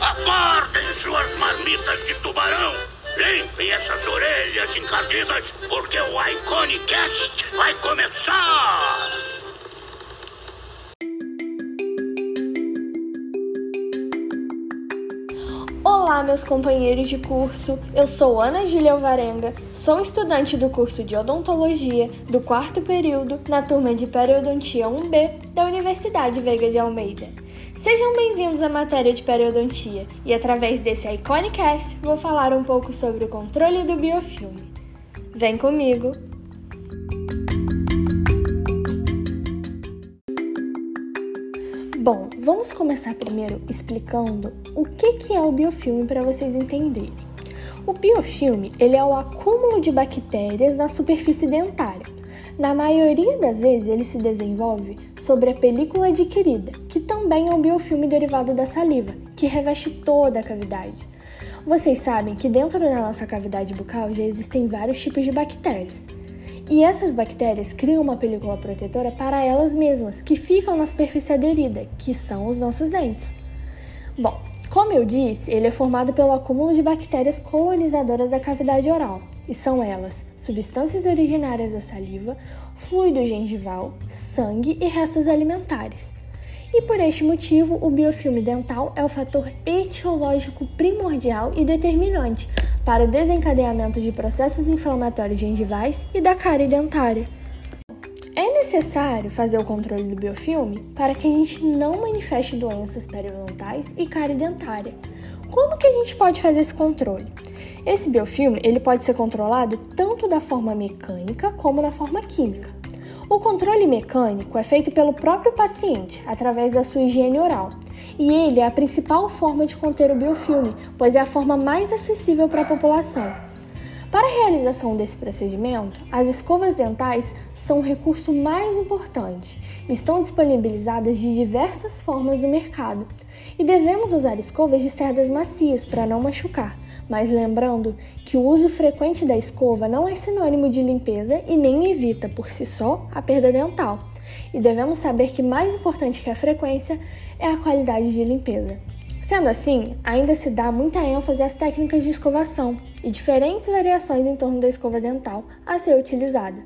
Acordem suas marmitas de tubarão! Limpem essas orelhas encardidas, porque o Iconicast vai começar! Olá, meus companheiros de curso. Eu sou Ana Júlia Alvarenga, sou estudante do curso de Odontologia do quarto período na turma de Periodontia 1B da Universidade Veiga de Almeida. Sejam bem-vindos à matéria de periodontia e através desse Iconicast vou falar um pouco sobre o controle do biofilme. Vem comigo! Bom, vamos começar primeiro explicando o que, que é o biofilme para vocês entenderem. O biofilme ele é o acúmulo de bactérias na superfície dentária. Na maioria das vezes, ele se desenvolve sobre a película adquirida, que também é um biofilme derivado da saliva, que reveste toda a cavidade. Vocês sabem que dentro da nossa cavidade bucal já existem vários tipos de bactérias. E essas bactérias criam uma película protetora para elas mesmas, que ficam na superfície aderida, que são os nossos dentes. Bom, como eu disse, ele é formado pelo acúmulo de bactérias colonizadoras da cavidade oral, e são elas substâncias originárias da saliva, fluido gengival, sangue e restos alimentares. E por este motivo, o biofilme dental é o fator etiológico primordial e determinante para o desencadeamento de processos inflamatórios gengivais e da cárie dentária. É necessário fazer o controle do biofilme para que a gente não manifeste doenças periodontais e cárie dentária. Como que a gente pode fazer esse controle? Esse biofilme ele pode ser controlado tanto da forma mecânica como na forma química. O controle mecânico é feito pelo próprio paciente através da sua higiene oral. E ele é a principal forma de conter o biofilme, pois é a forma mais acessível para a população. Para a realização desse procedimento, as escovas dentais são o recurso mais importante. Estão disponibilizadas de diversas formas no mercado e devemos usar escovas de cerdas macias para não machucar mas lembrando que o uso frequente da escova não é sinônimo de limpeza e nem evita por si só a perda dental. E devemos saber que mais importante que a frequência é a qualidade de limpeza. Sendo assim, ainda se dá muita ênfase às técnicas de escovação e diferentes variações em torno da escova dental a ser utilizada.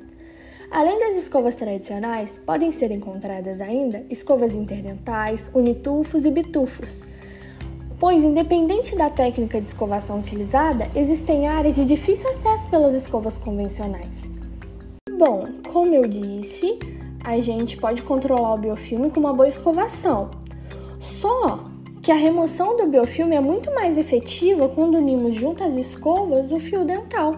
Além das escovas tradicionais, podem ser encontradas ainda escovas interdentais, unitufos e bitufos pois, independente da técnica de escovação utilizada, existem áreas de difícil acesso pelas escovas convencionais. Bom, como eu disse, a gente pode controlar o biofilme com uma boa escovação. Só que a remoção do biofilme é muito mais efetiva quando unimos junto às escovas o fio dental.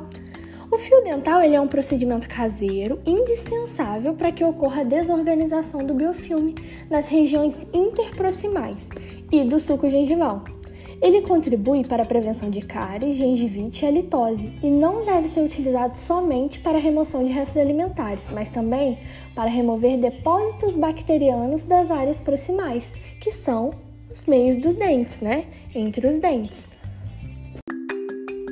O fio dental ele é um procedimento caseiro indispensável para que ocorra a desorganização do biofilme nas regiões interproximais e do suco gengival. Ele contribui para a prevenção de cárie, gengivite e halitose e não deve ser utilizado somente para a remoção de restos alimentares, mas também para remover depósitos bacterianos das áreas proximais, que são os meios dos dentes, né? Entre os dentes.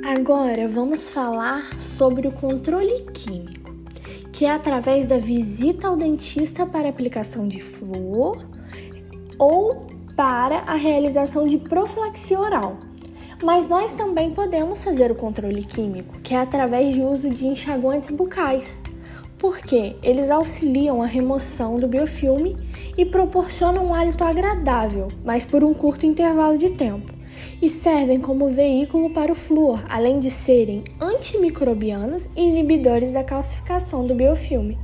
Agora vamos falar sobre o controle químico, que é através da visita ao dentista para aplicação de flúor ou para a realização de profilaxia oral. Mas nós também podemos fazer o controle químico, que é através de uso de enxaguantes bucais, porque eles auxiliam a remoção do biofilme e proporcionam um hálito agradável, mas por um curto intervalo de tempo e servem como veículo para o flúor, além de serem antimicrobianos e inibidores da calcificação do biofilme.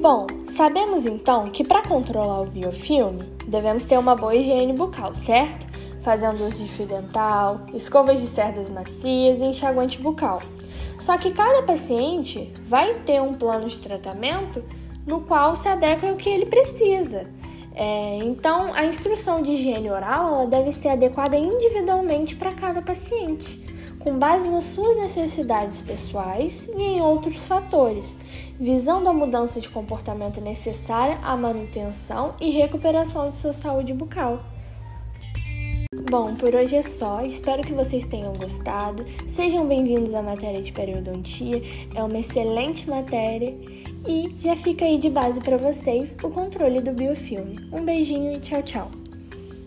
Bom, sabemos então que para controlar o biofilme devemos ter uma boa higiene bucal, certo? Fazendo uso de fio dental, escovas de cerdas macias e enxaguante bucal. Só que cada paciente vai ter um plano de tratamento no qual se adequa ao que ele precisa. É, então, a instrução de higiene oral deve ser adequada individualmente para cada paciente, com base nas suas necessidades pessoais e em outros fatores, visando a mudança de comportamento necessária à manutenção e recuperação de sua saúde bucal. Bom, por hoje é só. Espero que vocês tenham gostado. Sejam bem-vindos à matéria de periodontia. É uma excelente matéria e já fica aí de base para vocês o controle do biofilme. Um beijinho e tchau, tchau!